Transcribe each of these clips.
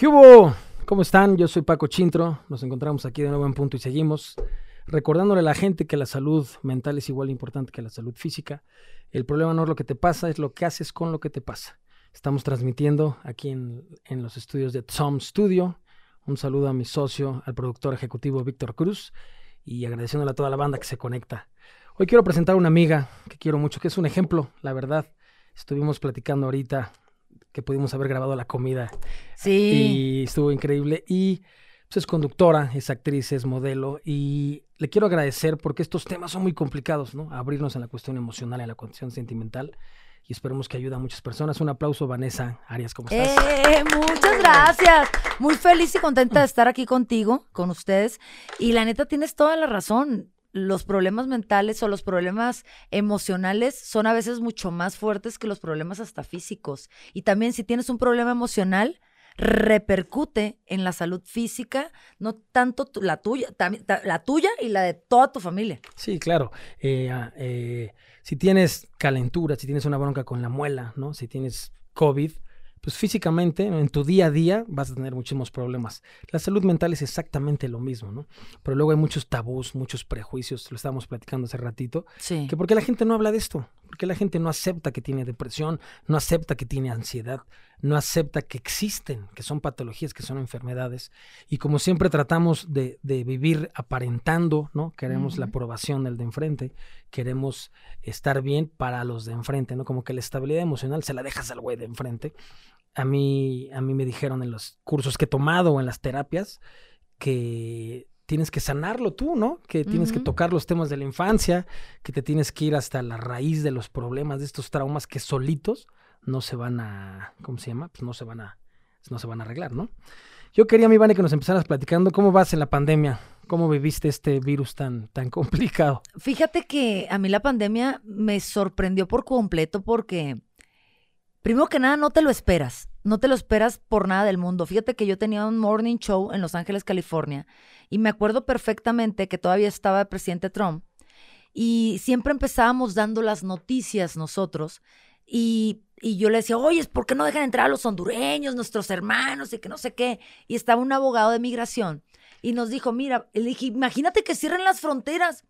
¿Qué hubo? ¿Cómo están? Yo soy Paco Chintro. Nos encontramos aquí de nuevo en punto y seguimos recordándole a la gente que la salud mental es igual importante que la salud física. El problema no es lo que te pasa, es lo que haces con lo que te pasa. Estamos transmitiendo aquí en, en los estudios de Tom Studio. Un saludo a mi socio, al productor ejecutivo Víctor Cruz y agradeciéndole a toda la banda que se conecta. Hoy quiero presentar a una amiga que quiero mucho, que es un ejemplo, la verdad. Estuvimos platicando ahorita que pudimos haber grabado la comida. Sí. Y estuvo increíble. Y pues, es conductora, es actriz, es modelo. Y le quiero agradecer porque estos temas son muy complicados, ¿no? Abrirnos en la cuestión emocional, en la cuestión sentimental. Y esperemos que ayude a muchas personas. Un aplauso, Vanessa Arias, ¿cómo estás? Eh, muchas gracias. Muy feliz y contenta de estar aquí contigo, con ustedes. Y la neta, tienes toda la razón los problemas mentales o los problemas emocionales son a veces mucho más fuertes que los problemas hasta físicos. Y también si tienes un problema emocional, repercute en la salud física, no tanto la tuya, la tuya y la de toda tu familia. Sí, claro. Eh, ah, eh, si tienes calentura, si tienes una bronca con la muela, ¿no? Si tienes COVID, pues físicamente, en tu día a día, vas a tener muchísimos problemas. La salud mental es exactamente lo mismo, ¿no? Pero luego hay muchos tabús, muchos prejuicios, lo estábamos platicando hace ratito, sí. que porque la gente no habla de esto, porque la gente no acepta que tiene depresión, no acepta que tiene ansiedad, no acepta que existen, que son patologías, que son enfermedades. Y como siempre tratamos de, vivir aparentando, ¿no? Queremos la aprobación del de enfrente, queremos estar bien para los de enfrente, ¿no? Como que la estabilidad emocional se la dejas al güey de enfrente a mí, a mí me dijeron en los cursos que he tomado o en las terapias que tienes que sanarlo tú, ¿no? Que tienes que tocar los temas de la infancia, que te tienes que ir hasta la raíz de los problemas, de estos traumas que solitos no se van a, ¿cómo se llama? Pues no se van a, no se van a arreglar, ¿no? Yo quería, mi Vane, que nos empezaras platicando cómo vas en la pandemia, cómo viviste este virus tan, tan complicado. Fíjate que a mí la pandemia me sorprendió por completo porque Primero que nada, no te lo esperas. No te lo esperas por nada del mundo. Fíjate que yo tenía un morning show en Los Ángeles, California, y me acuerdo perfectamente que todavía estaba el presidente Trump, y siempre empezábamos dando las noticias nosotros, y, y yo le decía, oye, ¿por qué no dejan entrar a los hondureños, nuestros hermanos, y que no sé qué? Y estaba un abogado de migración, y nos dijo, mira, dije, imagínate que cierren las fronteras.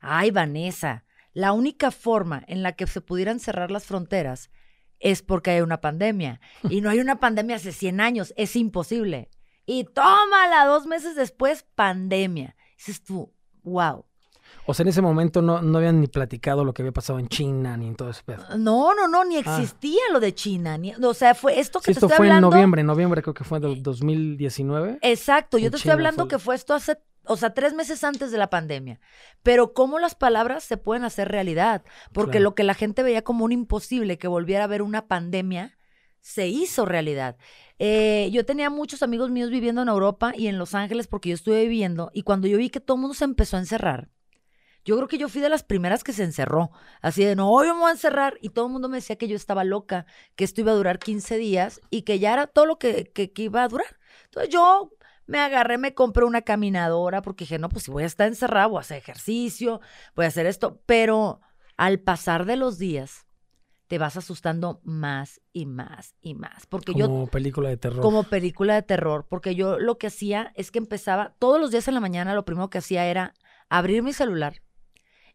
Ay, Vanessa, la única forma en la que se pudieran cerrar las fronteras es porque hay una pandemia. Y no hay una pandemia hace 100 años, es imposible. Y tómala, dos meses después, pandemia. Dices tú, wow. O sea, en ese momento no, no habían ni platicado lo que había pasado en China ni en todo ese pedo. No, no, no, ni ah. existía lo de China. Ni, o sea, fue esto que te esto fue en noviembre, noviembre creo que fue del 2019. Exacto, yo te estoy hablando que fue esto hace o sea, tres meses antes de la pandemia. Pero cómo las palabras se pueden hacer realidad. Porque lo que la gente veía como un imposible que volviera a haber una pandemia, se hizo realidad. Eh, yo tenía muchos amigos míos viviendo en Europa y en Los Ángeles porque yo estuve viviendo. Y cuando yo vi que todo el mundo se empezó a encerrar, yo creo que yo fui de las primeras que se encerró. Así de, no, yo me voy a encerrar. Y todo el mundo me decía que yo estaba loca, que esto iba a durar 15 días y que ya era todo lo que, que iba a durar. Entonces yo me agarré, me compré una caminadora porque dije, no, pues si voy a estar encerrado, voy a hacer ejercicio, voy a hacer esto. Pero al pasar de los días, te vas asustando más y más y más. Porque como película de terror. Como película de terror. Porque yo lo que hacía es que empezaba, todos los días en la mañana, lo primero que hacía era abrir mi celular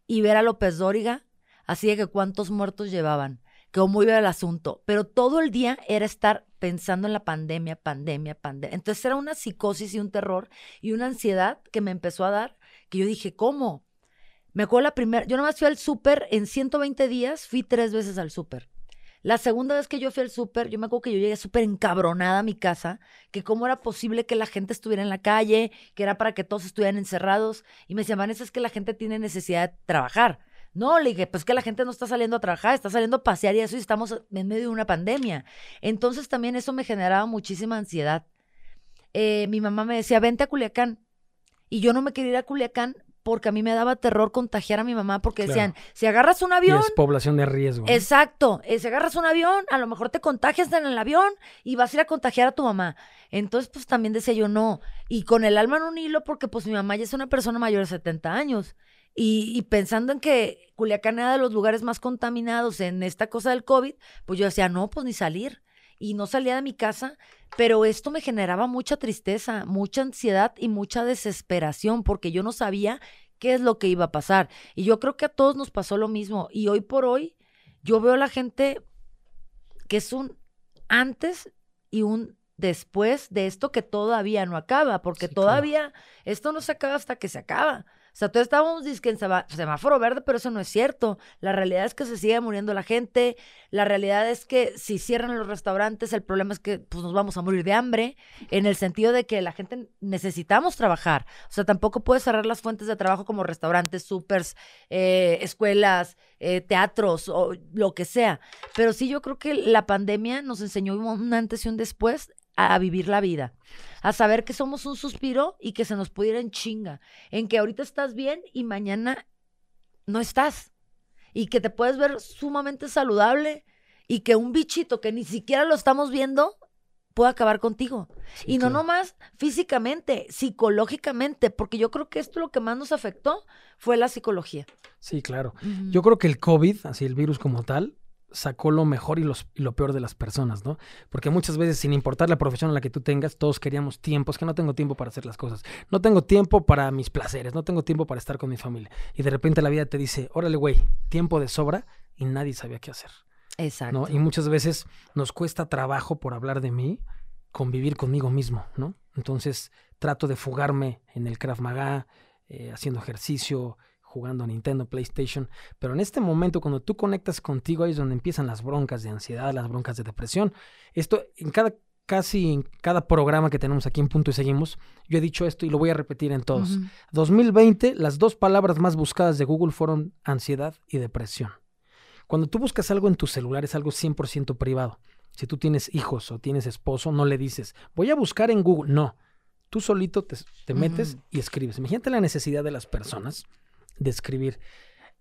y ver a López Dóriga, así de que cuántos muertos llevaban, cómo iba el asunto. Pero todo el día era estar pensando en la pandemia, pandemia, pandemia. Entonces era una psicosis y un terror y una ansiedad que me empezó a dar, que yo dije, ¿cómo? Me acuerdo la primera, yo nomás fui al súper en 120 días, fui tres veces al súper. La segunda vez que yo fui al súper, yo me acuerdo que yo llegué súper encabronada a mi casa, que cómo era posible que la gente estuviera en la calle, que era para que todos estuvieran encerrados. Y me decían, Vanessa, es que la gente tiene necesidad de trabajar. No, le dije, pues que la gente no está saliendo a trabajar, está saliendo a pasear y eso, y estamos en medio de una pandemia. Entonces también eso me generaba muchísima ansiedad. Eh, mi mamá me decía, vente a Culiacán. Y yo no me quería ir a Culiacán porque a mí me daba terror contagiar a mi mamá porque decían, si agarras un avión... es población de riesgo. Exacto, eh, si agarras un avión, a lo mejor te contagias en el avión y vas a ir a contagiar a tu mamá. Entonces, pues también decía yo, no. Y con el alma en un hilo porque pues mi mamá ya es una persona mayor de 70 años. Y, pensando en que Culiacán era de los lugares más contaminados en esta cosa del COVID, pues yo decía, no, pues ni salir. Y no salía de mi casa. Pero esto me generaba mucha tristeza, mucha ansiedad y mucha desesperación porque yo no sabía qué es lo que iba a pasar. Y yo creo que a todos nos pasó lo mismo. Y hoy por hoy yo veo a la gente que es un antes y un después de esto que todavía no acaba, porque todavía esto no se acaba hasta que se acaba. O sea, todos estábamos diciendo en semáforo verde, pero eso no es cierto. La realidad es que se sigue muriendo la gente. La realidad es que si cierran los restaurantes, el problema es que pues, nos vamos a morir de hambre, en el sentido de que la gente necesitamos trabajar. O sea, tampoco puedes cerrar las fuentes de trabajo como restaurantes, supers, eh, escuelas, eh, teatros o lo que sea. Pero sí, yo creo que la pandemia nos enseñó un antes y un después a vivir la vida, a saber que somos un suspiro y que se nos ir en chinga, en que ahorita estás bien y mañana no estás, y que te puedes ver sumamente saludable y que un bichito que ni siquiera lo estamos viendo puede acabar contigo. y no nomás físicamente, psicológicamente, porque yo creo que esto lo que más nos afectó fue la psicología. Sí, claro. Yo creo que el COVID, así el virus como tal, sacó lo mejor y, los, y, lo peor de las personas, ¿no? Porque muchas veces, sin importar la profesión en la que tú tengas, todos queríamos tiempo. Es que no tengo tiempo para hacer las cosas. No tengo tiempo para mis placeres. No tengo tiempo para estar con mi familia. Y de repente la vida te dice, órale, güey, tiempo de sobra y nadie sabía qué hacer. Exacto. Y muchas veces nos cuesta trabajo por hablar de mí, convivir conmigo mismo, ¿no? Entonces trato de fugarme en el Krav Maga, eh, haciendo ejercicio, jugando Nintendo, PlayStation, pero en este momento cuando tú conectas contigo ahí es donde empiezan las broncas de ansiedad, las broncas de depresión. Esto en cada casi en cada programa que tenemos aquí en Punto y Seguimos, yo he dicho esto y lo voy a repetir en todos. 2020, las dos palabras más buscadas de Google fueron ansiedad y depresión. Cuando tú buscas algo en tu celular es algo 100% privado. Si tú tienes hijos o tienes esposo, no le dices, voy a buscar en Google. No, tú solito te, metes y escribes. Imagínate la necesidad de las personas de escribir.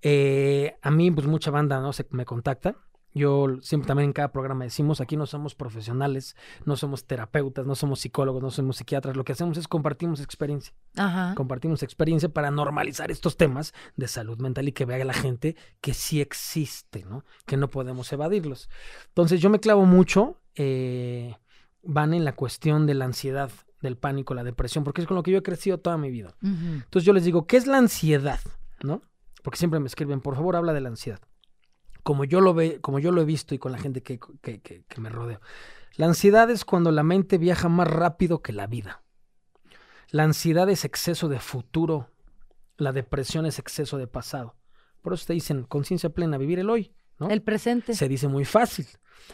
Eh, a mí, pues mucha banda, ¿no? Se me contacta. Yo siempre también en cada programa decimos, aquí no somos profesionales, no somos terapeutas, no somos psicólogos, no somos psiquiatras, lo que hacemos es compartimos experiencia. Compartimos experiencia para normalizar estos temas de salud mental y que vea la gente que sí existe, ¿no? Que no podemos evadirlos. Entonces yo me clavo mucho, eh, van en la cuestión de la ansiedad, del pánico, la depresión, porque es con lo que yo he crecido toda mi vida. Entonces yo les digo, ¿qué es la ansiedad? ¿No? Porque siempre me escriben, por favor, habla de la ansiedad. Como yo lo ve, como yo lo he visto y con la gente que, que, me rodeo. La ansiedad es cuando la mente viaja más rápido que la vida. La ansiedad es exceso de futuro. La depresión es exceso de pasado. Por eso te dicen conciencia plena, vivir el hoy. ¿no? El presente. Se dice muy fácil,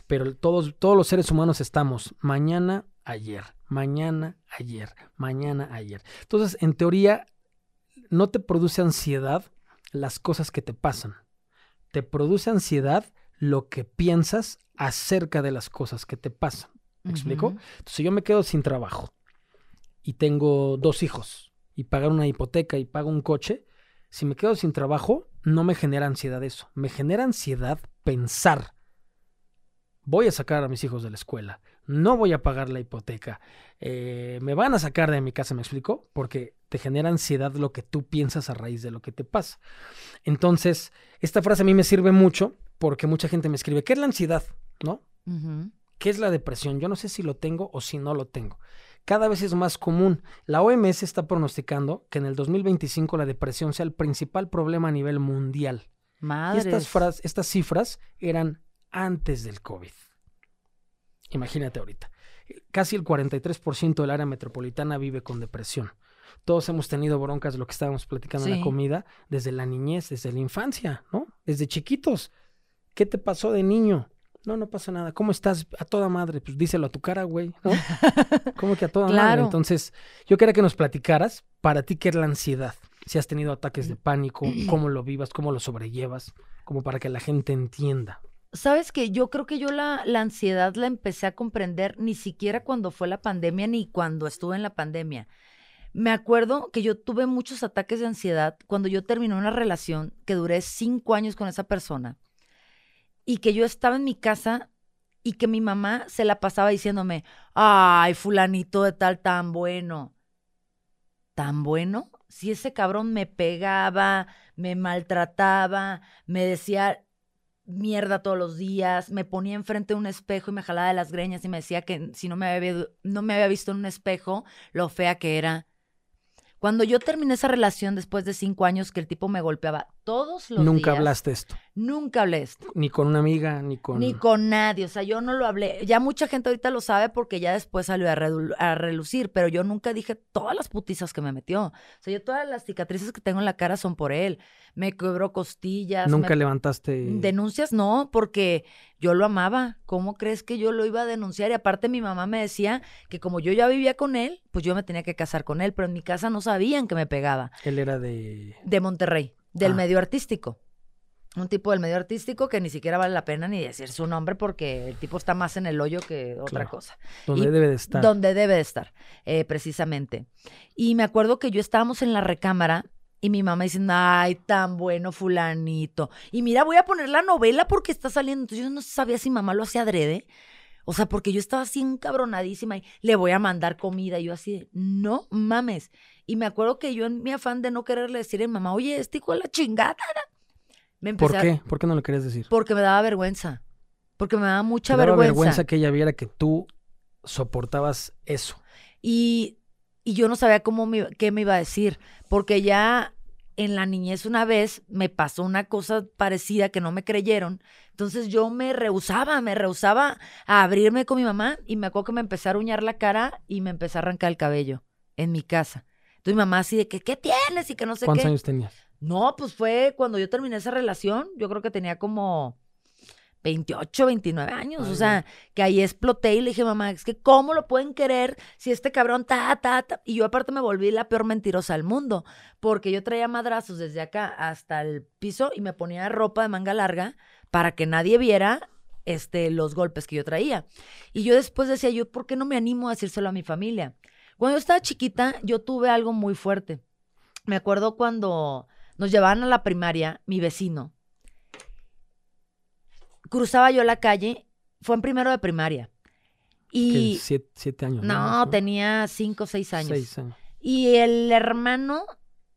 pero todos, todos los seres humanos estamos mañana, ayer, mañana, ayer, mañana, ayer. Entonces, en teoría, no te produce ansiedad las cosas que te pasan. Te produce ansiedad lo que piensas acerca de las cosas que te pasan. ¿Me explico? Entonces, yo me quedo sin trabajo y tengo dos hijos y pagar una hipoteca y pago un coche, si me quedo sin trabajo, no me genera ansiedad eso. Me genera ansiedad pensar. Voy a sacar a mis hijos de la escuela, no voy a pagar la hipoteca, eh, me van a sacar de mi casa, ¿me explico? Porque te genera ansiedad lo que tú piensas a raíz de lo que te pasa. Entonces, esta frase a mí me sirve mucho porque mucha gente me escribe, ¿qué es la ansiedad? ¿No? ¿Qué es la depresión? Yo no sé si lo tengo o si no lo tengo. Cada vez es más común. La OMS está pronosticando que en el 2025 la depresión sea el principal problema a nivel mundial. Madres. Y estas, estas cifras eran antes del COVID. Imagínate ahorita. Casi el 43% del área metropolitana vive con depresión. Todos hemos tenido broncas de lo que estábamos platicando en la comida desde la niñez, desde la infancia, ¿no? Desde chiquitos. ¿Qué te pasó de niño? No, no pasa nada. ¿Cómo estás? A toda madre. Pues díselo a tu cara, güey, ¿no? ¿Cómo que a toda madre? Entonces, yo quería que nos platicaras para ti qué es la ansiedad. Si has tenido ataques de pánico, cómo lo vivas, cómo lo sobrellevas, como para que la gente entienda. Sabes que yo creo que yo la, ansiedad la empecé a comprender ni siquiera cuando fue la pandemia ni cuando estuve en la pandemia. Me acuerdo que yo tuve muchos ataques de ansiedad cuando yo terminé una relación que duré cinco años con esa persona y que yo estaba en mi casa y que mi mamá se la pasaba diciéndome, ay, fulanito de tal tan bueno. ¿Tan bueno? Si ese cabrón me pegaba, me maltrataba, me decía mierda todos los días, me ponía enfrente de un espejo y me jalaba de las greñas y me decía que si no me había, no me había visto en un espejo, lo fea que era. Cuando yo terminé esa relación después de cinco años que el tipo me golpeaba todos los Nunca días, hablaste esto. Nunca hablé esto. Ni con una amiga, ni con... Ni con nadie, o sea, yo no lo hablé. Ya mucha gente ahorita lo sabe porque ya después salió a, relucir, pero yo nunca dije todas las putizas que me metió. O sea, yo todas las cicatrices que tengo en la cara son por él. Me quebró costillas. Nunca me- levantaste... Denuncias no, porque yo lo amaba. ¿Cómo crees que yo lo iba a denunciar? Y aparte mi mamá me decía que como yo ya vivía con él, pues yo me tenía que casar con él, pero en mi casa no sabían que me pegaba. Él era de... De Monterrey, del Ah. medio artístico. Un tipo del medio artístico que ni siquiera vale la pena ni decir su nombre porque el tipo está más en el hoyo que otra Claro. cosa. Donde Y debe de estar. Donde debe de estar, eh, precisamente. Y me acuerdo que yo estábamos en la recámara y mi mamá diciendo, ay, tan bueno fulanito. Y mira, voy a poner la novela porque está saliendo. Entonces yo no sabía si mamá lo hacía adrede. O sea, porque yo estaba así encabronadísima y le voy a mandar comida. Y yo así, de, no mames. Y me acuerdo que yo en mi afán de no quererle decir a mi mamá, oye, este hijo de la chingada. Me empecé ¿Por a- qué? ¿Por qué no le querías decir? Porque me daba vergüenza. Porque me daba mucha Te daba vergüenza. vergüenza que ella viera que tú soportabas eso. Y, y yo no sabía cómo me, qué me iba a decir, porque ya en la niñez una vez me pasó una cosa parecida que no me creyeron. Entonces yo me rehusaba, me rehusaba a abrirme con mi mamá y me acuerdo que me empecé a aruñar la cara y me empecé a arrancar el cabello en mi casa. Entonces mi mamá así de que, ¿qué tienes? Y que no sé ¿Cuántos qué. años tenías? No, pues fue cuando yo terminé esa relación, yo creo que tenía como 28, 29 años, Ay, o sea, que ahí exploté y le dije, mamá, es que ¿cómo lo pueden querer si este cabrón ta, ta, ta? Y yo aparte me volví la peor mentirosa del mundo, porque yo traía madrazos desde acá hasta el piso y me ponía ropa de manga larga para que nadie viera este, los golpes que yo traía. Y yo después decía, yo, ¿por qué no me animo a decírselo a mi familia? Cuando yo estaba chiquita, yo tuve algo muy fuerte. Me acuerdo cuando nos llevaban a la primaria, mi vecino. Cruzaba yo la calle, fue en primero de primaria. Y siete, siete años. no, tenía cinco o seis años. Seis años. Y el hermano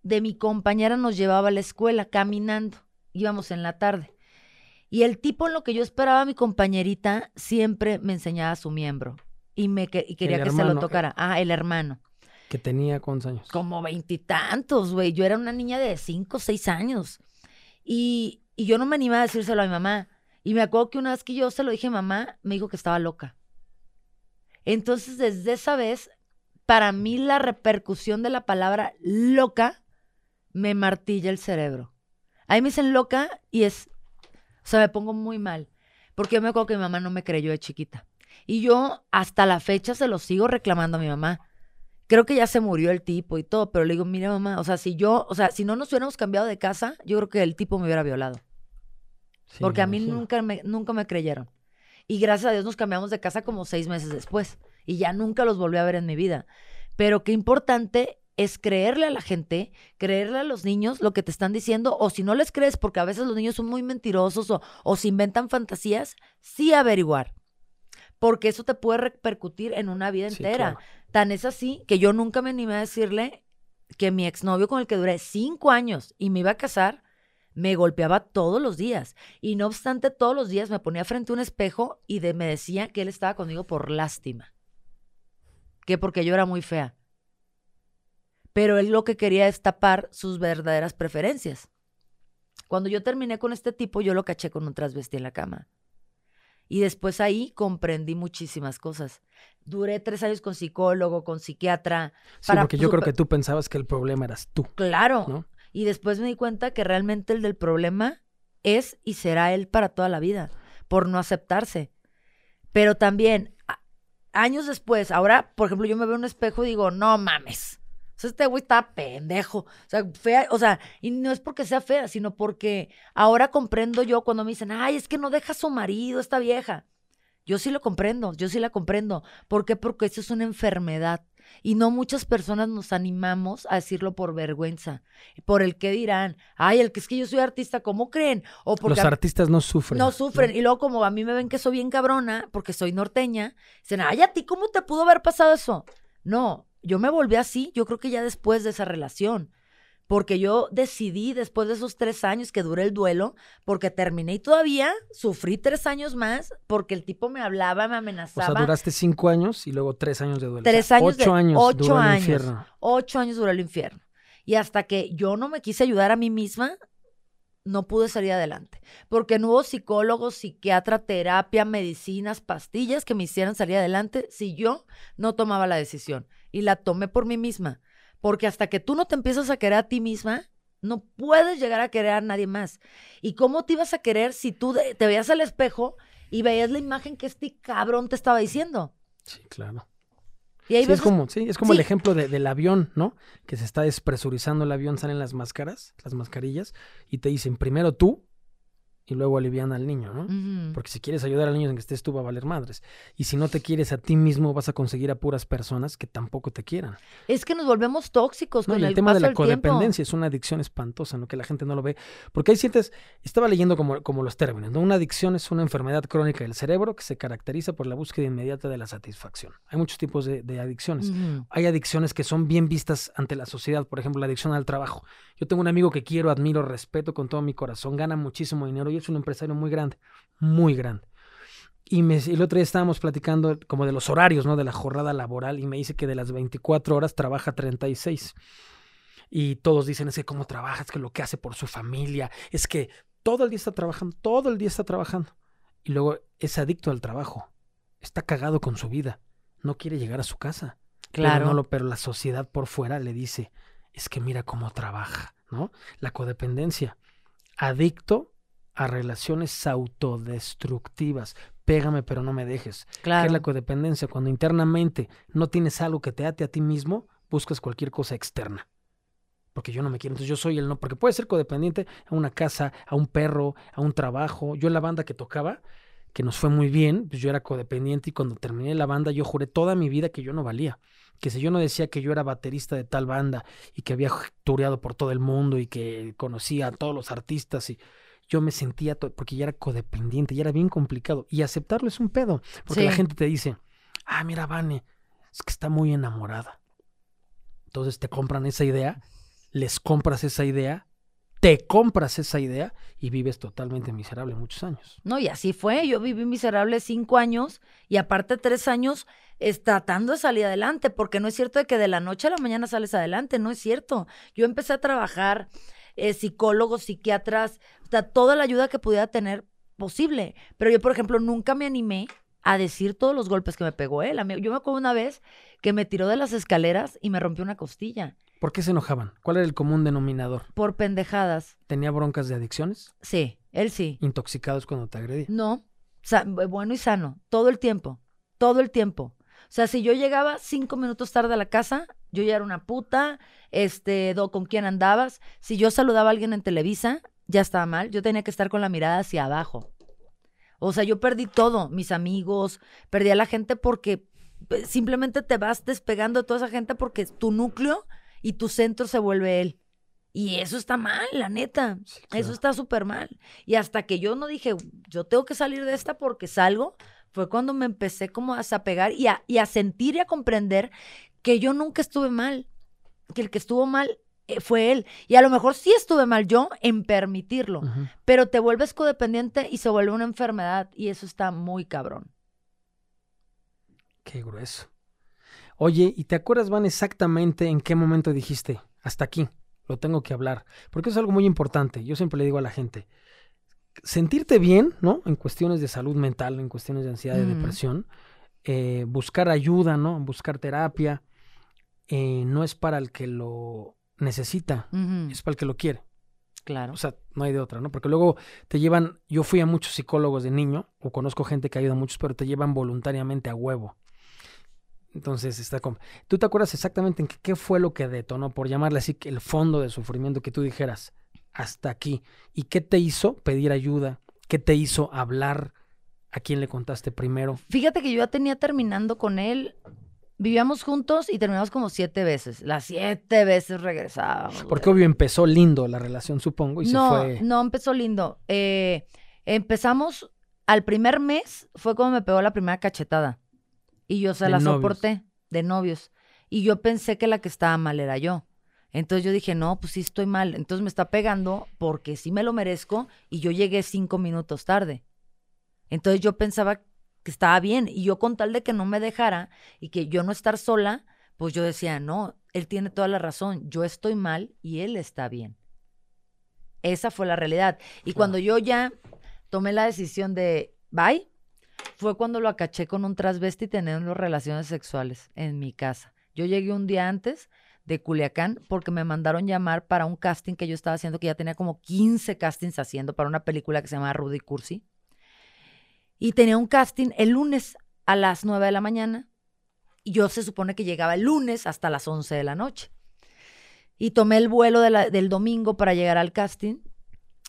de mi compañera nos llevaba a la escuela caminando. Íbamos en la tarde. Y el tipo en lo que yo esperaba a mi compañerita siempre me enseñaba su miembro. Y, me, que- y quería El que se lo eh. tocara. Ah, el hermano. Que tenía cuántos años. Como veintitantos, güey. Yo era una niña de cinco o seis años. Y, y yo no me animaba a decírselo a mi mamá. Y me acuerdo que una vez que yo se lo dije a mamá, me dijo que estaba loca. Entonces, desde esa vez, para mí la repercusión de la palabra loca me martilla el cerebro. Ahí me dicen loca y es, o sea, me pongo muy mal. Porque yo me acuerdo que mi mamá no me creyó de chiquita. Y yo hasta la fecha se lo sigo reclamando a mi mamá. Creo que ya se murió el tipo y todo, pero le digo, mira mamá, o sea, si yo, o sea, si no nos hubiéramos cambiado de casa, yo creo que el tipo me hubiera violado. Sí, Porque a mí nunca me, nunca me creyeron. Y gracias a Dios nos cambiamos de casa como seis meses después. Y ya nunca los volví a ver en mi vida. Pero qué importante es creerle a la gente, creerle a los niños lo que te están diciendo, o si no les crees, porque a veces los niños son muy mentirosos o, o se inventan fantasías, sí averiguar. Porque eso te puede repercutir en una vida Sí, entera. claro. Tan es así que yo nunca me animé a decirle que mi exnovio con el que duré cinco años y me iba a casar, me golpeaba todos los días. Y no obstante, todos los días me ponía frente a un espejo y de- me decía que él estaba conmigo por lástima. Que porque yo era muy fea. Pero él lo que quería es tapar sus verdaderas preferencias. Cuando yo terminé con este tipo, yo lo caché con un transvesti en la cama. Y después ahí comprendí muchísimas cosas. Duré tres años con psicólogo, con psiquiatra. Sí, para porque yo creo que tú pensabas que el problema eras tú, Claro. ¿no? Y después me di cuenta que realmente el del problema es y será él para toda la vida, por no aceptarse. Pero también, años después, ahora, por ejemplo, yo me veo en un espejo y digo, no mames. O sea, este güey está pendejo. O sea, fea, o sea, y no es porque sea fea, sino porque ahora comprendo yo cuando me dicen, ay, es que no deja a su marido, esta vieja. Yo sí lo comprendo, yo sí la comprendo. ¿Por qué? Porque eso es una enfermedad. Y no muchas personas nos animamos a decirlo por vergüenza, por el que dirán, ay, el que es que yo soy artista, ¿cómo creen? O porque Los artistas no sufren. no sufren. Y luego como a mí me ven que soy bien cabrona, porque soy norteña, dicen, ay, ¿a ti cómo te pudo haber pasado eso? No, yo me volví así, yo creo que ya después de esa relación. Porque yo decidí después de esos tres años que duré el duelo, porque terminé y todavía sufrí tres años más, porque el tipo me hablaba, me O amenazaba. sea, duraste cinco años y luego tres años de duelo. O Tres sea, años Ocho de- años. ocho duró el años. infierno. Ocho años duró el infierno. Y hasta que yo no me quise ayudar a mí misma, no pude salir adelante. Porque no hubo psicólogos, psiquiatra, terapia, medicinas, pastillas que me hicieran salir adelante si yo no tomaba la decisión. Y la tomé por mí misma. Porque hasta que tú no te empiezas a querer a ti misma, no puedes llegar a querer a nadie más. ¿Y cómo te ibas a querer si tú te veías al espejo y veías la imagen que este cabrón te estaba diciendo? Sí, claro. Y ahí Sí, ves es como, sí, es como el ejemplo de- del avión, ¿no? Que se está despresurizando el avión, salen las máscaras, las mascarillas, y te dicen primero tú y luego alivian al niño, ¿no? Porque si quieres ayudar al niño en que estés tú va a valer madres. Y si no te quieres a ti mismo, vas a conseguir a puras personas que tampoco te quieran. Es que nos volvemos tóxicos No, con y el el tema de la tiempo. codependencia es una adicción espantosa, ¿no? Que la gente no lo ve. Porque hay ciertas, estaba leyendo como, como los términos, ¿no? Una adicción es una enfermedad crónica del cerebro que se caracteriza por la búsqueda inmediata de la satisfacción. Hay muchos tipos de, de adicciones. Hay adicciones que son bien vistas ante la sociedad, por ejemplo, la adicción al trabajo. Yo tengo un amigo que quiero, admiro, respeto con todo mi corazón, gana muchísimo dinero y es un empresario muy grande, muy grande. Y me, el otro día estábamos platicando como de los horarios, ¿no? De la jornada laboral y me dice que de las 24 horas trabaja 36. Y todos dicen, es que cómo trabaja, es que lo que hace por su familia, es que todo el día está trabajando, todo el día está trabajando. Y luego es adicto al trabajo, está cagado con su vida, no quiere llegar a su casa. Claro. Pero, no lo, pero la sociedad por fuera le dice, es que mira cómo trabaja, ¿no? La codependencia. Adicto a relaciones autodestructivas. Pégame pero no me dejes. ¿Qué claro. es la codependencia? Cuando internamente no tienes algo que te ate a ti mismo, buscas cualquier cosa externa. Porque yo no me quiero, entonces yo soy el no, porque puede ser codependiente a una casa, a un perro, a un trabajo. Yo en la banda que tocaba, que nos fue muy bien, pues yo era codependiente y cuando terminé la banda yo juré toda mi vida que yo no valía. Que si yo no decía que yo era baterista de tal banda y que había tureado por todo el mundo y que conocía a todos los artistas y yo me sentía, porque ya era codependiente y era bien complicado. Y aceptarlo es un pedo, porque la gente te dice, ah, mira, Vane, es que está muy enamorada. Entonces te compran esa idea, les compras esa idea, te compras esa idea y vives totalmente miserable muchos años. No, y así fue. Yo viví miserable cinco años y aparte tres años es tratando de salir adelante, porque no es cierto de que de la noche a la mañana sales adelante, no es cierto. Yo empecé a trabajar eh, psicólogos, psiquiatras, sea, toda la ayuda que pudiera tener posible. Pero yo, por ejemplo, nunca me animé a decir todos los golpes que me pegó él. Mí- Yo me acuerdo una vez que me tiró de las escaleras y me rompió una costilla ¿Por qué se enojaban? ¿Cuál era el común denominador? por pendejadas. ¿Tenía broncas de adicciones? Sí, él sí. ¿Intoxicados cuando te agredía? No, bueno y sano, todo el tiempo, todo el tiempo. O sea, si yo llegaba cinco minutos tarde a la casa, yo ya era una puta, este, do- con quién andabas. Si yo saludaba a alguien en Televisa, ya estaba mal, yo tenía que estar con la mirada hacia abajo. O sea, yo perdí todo, mis amigos, perdí a la gente porque eh, simplemente te vas despegando de toda esa gente porque tu núcleo y tu centro se vuelve él. Y eso está mal, la neta. Sí, Eso está súper mal. Y hasta que yo no dije, yo tengo que salir de esta porque salgo, fue cuando me empecé como a desapegar y a, y a sentir y a comprender que yo nunca estuve mal, que el que estuvo mal fue él. Y a lo mejor sí estuve mal yo en permitirlo, pero te vuelves codependiente y se vuelve una enfermedad y eso está muy cabrón. Qué grueso. Oye, ¿y te acuerdas, Van, exactamente en qué momento dijiste, hasta aquí, lo tengo que hablar? Porque es algo muy importante. Yo siempre le digo a la gente, sentirte bien, ¿no? En cuestiones de salud mental, en cuestiones de ansiedad, de Ujú. depresión, eh, buscar ayuda, ¿no? Buscar terapia, eh, no es para el que lo necesita, es para el que lo quiere. Claro. O sea, no hay de otra, ¿no? Porque luego te llevan, yo fui a muchos psicólogos de niño, o conozco gente que ha ido a muchos, pero te llevan voluntariamente a huevo. Entonces está como... ¿Tú te acuerdas exactamente en qué, qué fue lo que detonó, por llamarle así, el fondo de sufrimiento que tú dijeras, hasta aquí? ¿Y qué te hizo pedir ayuda? ¿Qué te hizo hablar? ¿A quién le contaste primero? Fíjate que yo ya tenía terminando con él. Vivíamos juntos y terminamos como siete veces. Las siete veces regresábamos. Porque obvio empezó lindo la relación, supongo, y no, se fue... no empezó lindo. Eh, empezamos al primer mes, fue cuando me pegó la primera cachetada. Y yo se De la novios. soporté, de novios. Y yo pensé que la que estaba mal era yo. Entonces yo dije, no, pues sí estoy mal. Entonces me está pegando porque sí me lo merezco y yo llegué cinco minutos tarde. Entonces yo pensaba que estaba bien y yo con tal de que no me dejara y que yo no estar sola, pues yo decía, no, él tiene toda la razón, yo estoy mal y él está bien. Esa fue la realidad. Y cuando yo ya tomé la decisión de, bye, fue cuando lo acaché con un transvesti teniendo relaciones sexuales en mi casa. Yo llegué un día antes de Culiacán porque me mandaron llamar para un casting que yo estaba haciendo, que ya tenía como 15 castings haciendo para una película que se llama Rudy Cursi. Y tenía un casting el lunes a las 9 de la mañana. Y yo se supone que llegaba el lunes hasta las 11 de la noche. Y tomé el vuelo del domingo para llegar al casting.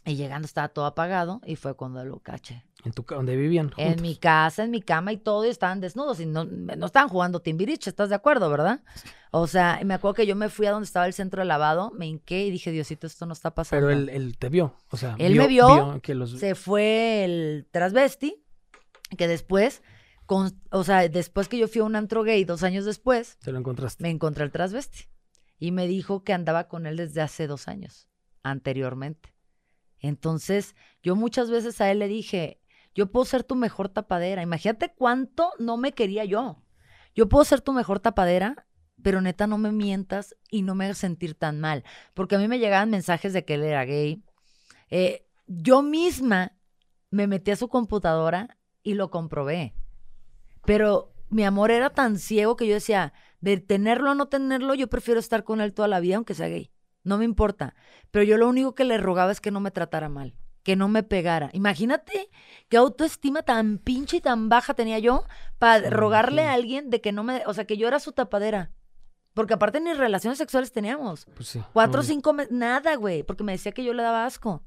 Y llegando estaba todo apagado y fue cuando lo caché. ¿En tu donde vivían? En mi casa, en mi cama y todo, y estaban desnudos y no, no estaban jugando Timbiriche, ¿estás de acuerdo, verdad? O sea, me acuerdo que yo me fui a donde estaba el centro de lavado, me hinqué y dije, Diosito, esto no está pasando. Pero él, te vio, o sea, él me vio, se fue el transvesti, que después, con, o sea, después que yo fui a un antro gay, dos años después, ¿Se lo encontraste? Me encontré el transvesti y me dijo que andaba con él desde hace dos años, anteriormente. Entonces, yo muchas veces a él le dije, yo puedo ser tu mejor tapadera. Imagínate cuánto no me quería yo. Yo puedo ser tu mejor tapadera, pero neta no me mientas y no me hagas sentir tan mal. Porque a mí me llegaban mensajes de que él era gay. Eh, yo misma me metí a su computadora y lo comprobé. Pero mi amor era tan ciego que yo decía, de tenerlo o no tenerlo, yo prefiero estar con él toda la vida, aunque sea gay. No me importa. Pero yo lo único que le rogaba es que no me tratara mal que no me pegara. Imagínate qué autoestima tan pinche y tan baja tenía yo para rogarle a alguien de que no me, o sea, que yo era su tapadera. Porque aparte ni relaciones sexuales teníamos. Pues sí. Cuatro o cinco meses, nada, güey, porque me decía que yo le daba asco.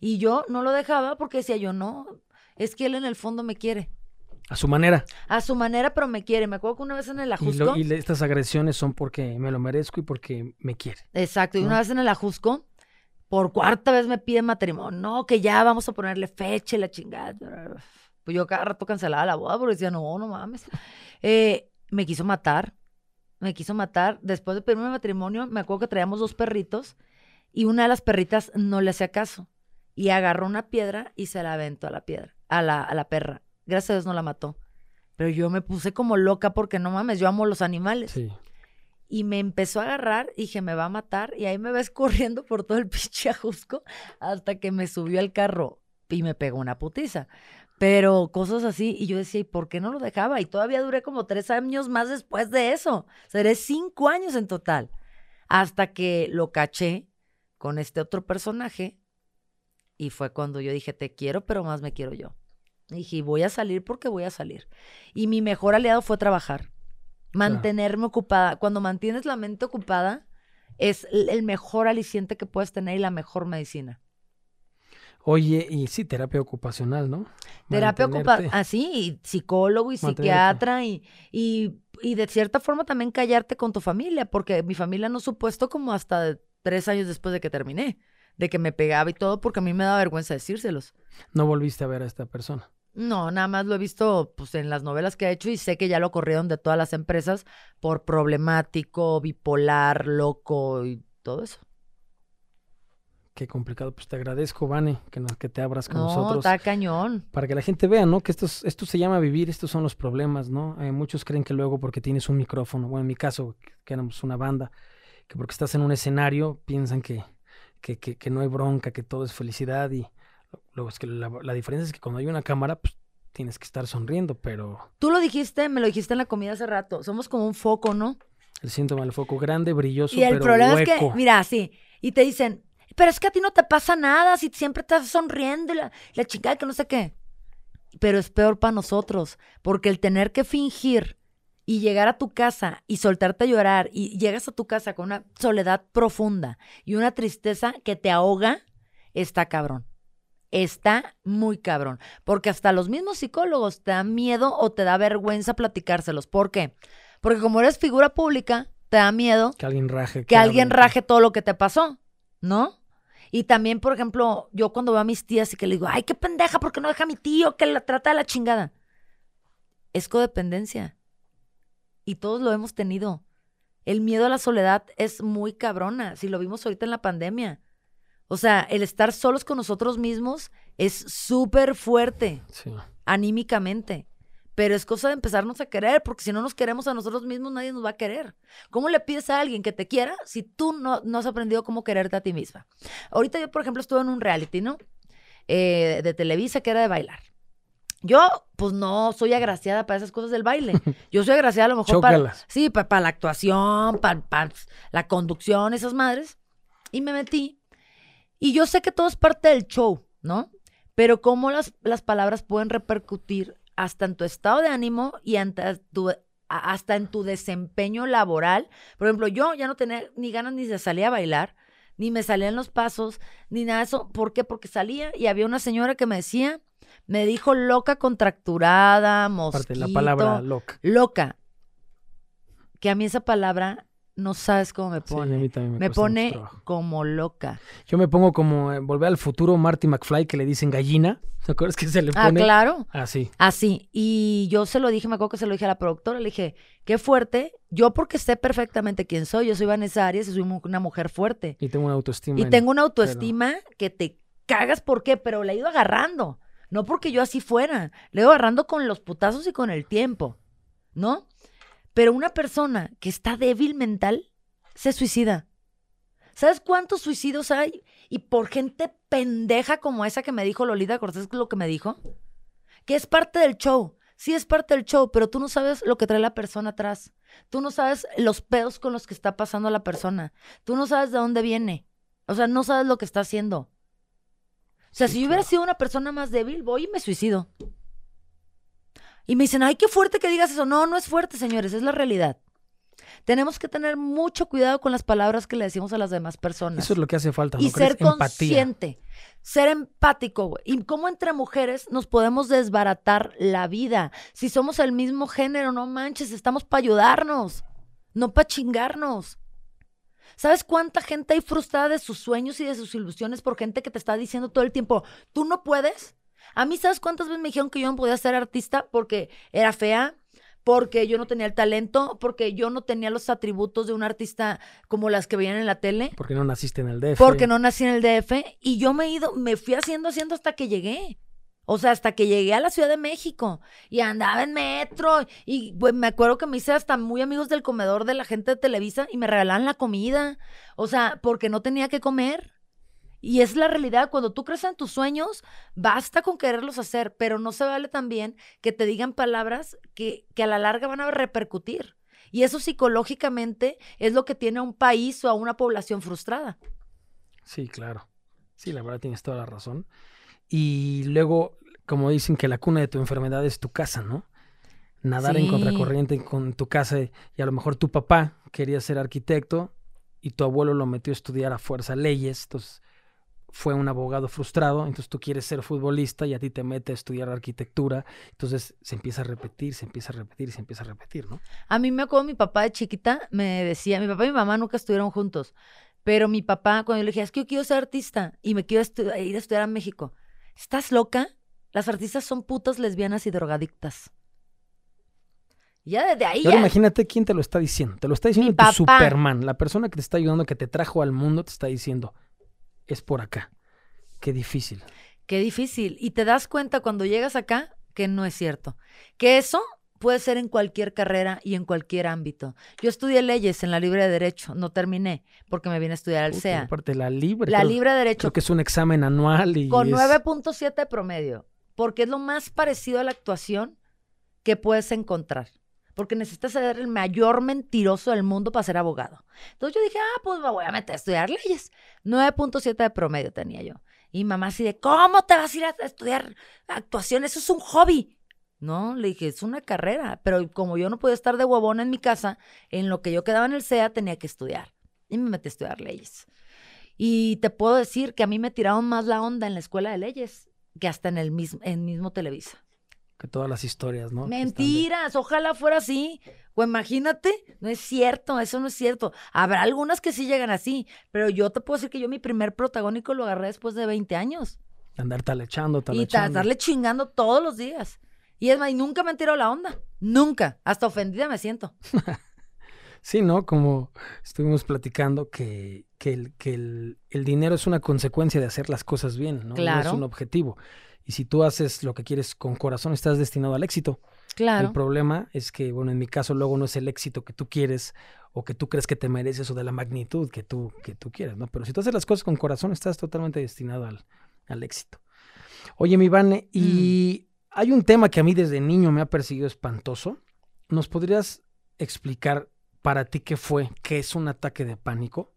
Y yo no lo dejaba porque decía yo, no, es que él en el fondo me quiere. A su manera. A su manera, pero me quiere. Me acuerdo que una vez en el Ajusco. Y, estas agresiones son porque me lo merezco y porque me quiere. Exacto. Y una vez en el Ajusco, por cuarta vez me pide matrimonio, no, que ya vamos a ponerle fecha y la chingada. Pues yo cada rato cancelaba la boda porque decía, no, no mames. Eh, me quiso matar, me quiso matar. Después de pedirme matrimonio, me acuerdo que traíamos dos perritos y una de las perritas no le hacía caso. Y agarró una piedra y se la aventó a la piedra, a la, a la perra. Gracias a Dios no la mató. Pero yo me puse como loca porque no mames, yo amo los animales. Sí y me empezó a agarrar y dije, me va a matar. Y ahí me ves corriendo por todo el pinche ajusco hasta que me subió al carro y me pegó una putiza. Pero cosas así, y yo decía, ¿y por qué no lo dejaba? Y todavía duré como tres años más después de eso. Seré cinco años en total. Hasta que lo caché con este otro personaje. Y fue cuando yo dije, te quiero, pero más me quiero yo. Y dije, voy a salir porque voy a salir. Y mi mejor aliado fue trabajar. Mantenerme ocupada. Cuando mantienes la mente ocupada, es el mejor aliciente que puedes tener y la mejor medicina. Oye, y sí, terapia ocupacional, ¿no? Terapia ocupacional, así, y psicólogo y psiquiatra y, y, y, de cierta forma también callarte con tu familia, porque mi familia no supuesto como hasta tres años después de que terminé, de que me pegaba y todo, porque a mí me da vergüenza decírselos. ¿No volviste a ver a esta persona? No, nada más lo he visto pues en las novelas que ha hecho y sé que ya lo corrieron de todas las empresas por problemático, bipolar, loco y todo eso. Qué complicado. Pues te agradezco, Vane, que, que te abras con no, nosotros. está cañón. Para que la gente vea, ¿no? Que esto, esto se llama vivir, estos son los problemas, ¿no? Eh, muchos creen que luego porque tienes un micrófono, bueno, en mi caso, que éramos una banda, que porque estás en un escenario piensan que, que, que, que no hay bronca, que todo es felicidad y Luego es que la, diferencia es que cuando hay una cámara, pues tienes que estar sonriendo, pero... Tú lo dijiste, me lo dijiste en la comida hace rato. Somos como un foco, ¿no? El síntoma del foco grande, brilloso, y el problema es que, mira, sí, y te dicen, pero es que a ti no te pasa nada si siempre estás sonriendo y la, la chica que no sé qué. Pero es peor para nosotros, porque el tener que fingir y llegar a tu casa y soltarte a llorar y llegas a tu casa con una soledad profunda y una tristeza que te ahoga, está cabrón está muy cabrón. Porque hasta los mismos psicólogos te dan miedo o te da vergüenza platicárselos. ¿Por qué? Porque como eres figura pública, te da miedo que alguien raje. Que, alguien raje todo lo que te pasó, ¿no? Y también, por ejemplo, yo cuando veo a mis tías y que le digo, ay, qué pendeja, ¿por qué no deja a mi tío que la trata de la chingada? Es codependencia. Y todos lo hemos tenido. el miedo a la soledad es muy cabrona, si lo vimos ahorita en la pandemia. O sea, el estar solos con nosotros mismos es súper fuerte, Sí. anímicamente. Pero es cosa de empezarnos a querer, porque si no nos queremos a nosotros mismos, nadie nos va a querer. ¿Cómo le pides a alguien que te quiera si tú no, no has aprendido cómo quererte a ti misma? Ahorita yo, por ejemplo, estuve en un reality, ¿no? Eh, de Televisa que era de bailar. Yo, pues no soy agraciada para esas cosas del baile. Yo soy agraciada a lo mejor para, sí, para, la actuación, para, la conducción, esas madres. Y me metí. Y yo sé que todo es parte del show, ¿no? Pero cómo las, las palabras pueden repercutir hasta en tu estado de ánimo y hasta, tu- a- hasta en tu desempeño laboral. Por ejemplo, yo ya no tenía ni ganas ni de salir a bailar, ni me salían los pasos, ni nada de eso. ¿Por qué? Porque salía y había una señora que me decía, me dijo loca contracturada, mosquito. Aparte, la palabra loca. loca. Que a mí esa palabra no sabes cómo me Sí, a pone. mí también me, me pone como loca. Yo me pongo como eh, volver al futuro Marty McFly que le dicen gallina. ¿Te acuerdas que se le Ah, pone? claro. Así. Así. Y yo se lo dije, me acuerdo que se lo dije a la productora, le dije, qué fuerte. Yo porque sé perfectamente quién soy, yo soy Vanessa Arias y soy una mujer fuerte. Y tengo una autoestima. Y en- tengo una autoestima que te cagas, ¿por qué? Pero la he ido agarrando. No porque yo así fuera. La he ido agarrando con los putazos y con el tiempo. ¿No? Pero una persona que está débil mental se suicida. ¿Sabes cuántos suicidios hay? Y por gente pendeja como esa que me dijo Lolita Cortés, lo que me dijo. Que es parte del show. Sí es parte del show, pero tú no sabes lo que trae la persona atrás. Tú no sabes los pedos con los que está pasando la persona. Tú no sabes de dónde viene. O sea, no sabes lo que está haciendo. O sea, Sí, si yo hubiera claro. sido una persona más débil, voy y me suicido. Y me dicen, ay, qué fuerte que digas eso. No, no es fuerte, señores, es la realidad. Tenemos que tener mucho cuidado con las palabras que le decimos a las demás personas. Eso es lo que hace falta, ¿no y crees? ser consciente, ser empático, güey. Y cómo entre mujeres nos podemos desbaratar la vida. Si somos el mismo género, no manches, estamos para ayudarnos, no para chingarnos. ¿Sabes cuánta gente hay frustrada de sus sueños y de sus ilusiones por gente que te está diciendo todo el tiempo, tú no puedes? A mí, ¿sabes cuántas veces me dijeron que yo no podía ser artista porque era fea? Porque yo no tenía el talento, porque yo no tenía los atributos de un artista como las que veían en la tele. Porque no naciste en el DF. Porque no nací en el DF y yo me he ido, me fui haciendo, haciendo hasta que llegué. O sea, hasta que llegué a la Ciudad de México y andaba en metro y pues, me acuerdo que me hice hasta muy amigos del comedor de la gente de Televisa y me regalaban la comida. O sea, porque no tenía que comer. Y es la realidad, cuando tú crees en tus sueños, basta con quererlos hacer, pero no se vale también que te digan palabras que, que a la larga van a repercutir. Y eso psicológicamente es lo que tiene a un país o a una población frustrada. Sí, claro. Sí, la verdad tienes toda la razón. Y luego, como dicen que la cuna de tu enfermedad es tu casa, ¿no? Nadar en Sí. contracorriente con tu casa y a lo mejor tu papá quería ser arquitecto y tu abuelo lo metió a estudiar a fuerza leyes, entonces fue un abogado frustrado, entonces tú quieres ser futbolista y a ti te mete a estudiar arquitectura, entonces se empieza a repetir, se empieza a repetir, se empieza a repetir, ¿no? A mí me acuerdo mi papá de chiquita me decía, mi papá y mi mamá nunca estuvieron juntos, pero mi papá cuando yo le dije, es que yo quiero ser artista y me quiero ir a estudiar a México, ¿estás loca? Las artistas son putas, lesbianas y drogadictas. Ya desde ahí ahora ya- imagínate quién te lo está diciendo. Te lo está diciendo Mi tu papá. Superman. La persona que te está ayudando, que te trajo al mundo, te está diciendo, es por acá. Qué difícil. Qué difícil. Y te das cuenta cuando llegas acá que no es cierto. Que eso puede ser en cualquier carrera y en cualquier ámbito. Yo estudié leyes en la libre de derecho, no terminé porque me vine a estudiar al CEA. Aparte, la libre. La creo, libre de derecho creo que es un examen anual y con es- 9.7 de promedio, porque es lo más parecido a la actuación que puedes encontrar. Porque necesitas ser el mayor mentiroso del mundo para ser abogado. Entonces yo dije, ah, pues me voy a meter a estudiar leyes. 9.7 de promedio tenía yo. Y mamá así de, ¿cómo te vas a ir a estudiar actuación? Eso es un hobby. No, le dije, es una carrera. Pero como yo no podía estar de huevona en mi casa, en lo que yo quedaba en el CEA tenía que estudiar. Y me metí a estudiar leyes. Y te puedo decir que a mí me tiraron más la onda en la escuela de leyes que hasta en el mismo, mismo Televisa. Que todas las historias, ¿no? De- Mentiras, ojalá fuera así. O imagínate, no es cierto, eso no es cierto. Habrá algunas que sí llegan así, pero yo te puedo decir que yo mi primer protagónico lo agarré después de 20 años. andar talechando, Y ta- talechando. estarle chingando todos los días. Y es más, y nunca me han tirado la onda. Nunca. Hasta ofendida me siento. Sí, ¿no? Como estuvimos platicando que, que, el, que el, el dinero es una consecuencia de hacer las cosas bien, ¿no? No Claro. es un objetivo. Y si tú haces lo que quieres con corazón, estás destinado al éxito. Claro. El problema es que, bueno, en mi caso luego no es el éxito que tú quieres o que tú crees que te mereces o de la magnitud que tú, que tú quieres, ¿no? Pero si tú haces las cosas con corazón, estás totalmente destinado al, al éxito. Oye, mi Vane, y hay un tema que a mí desde niño me ha perseguido espantoso. ¿Nos podrías explicar para ti qué fue, qué es un ataque de pánico?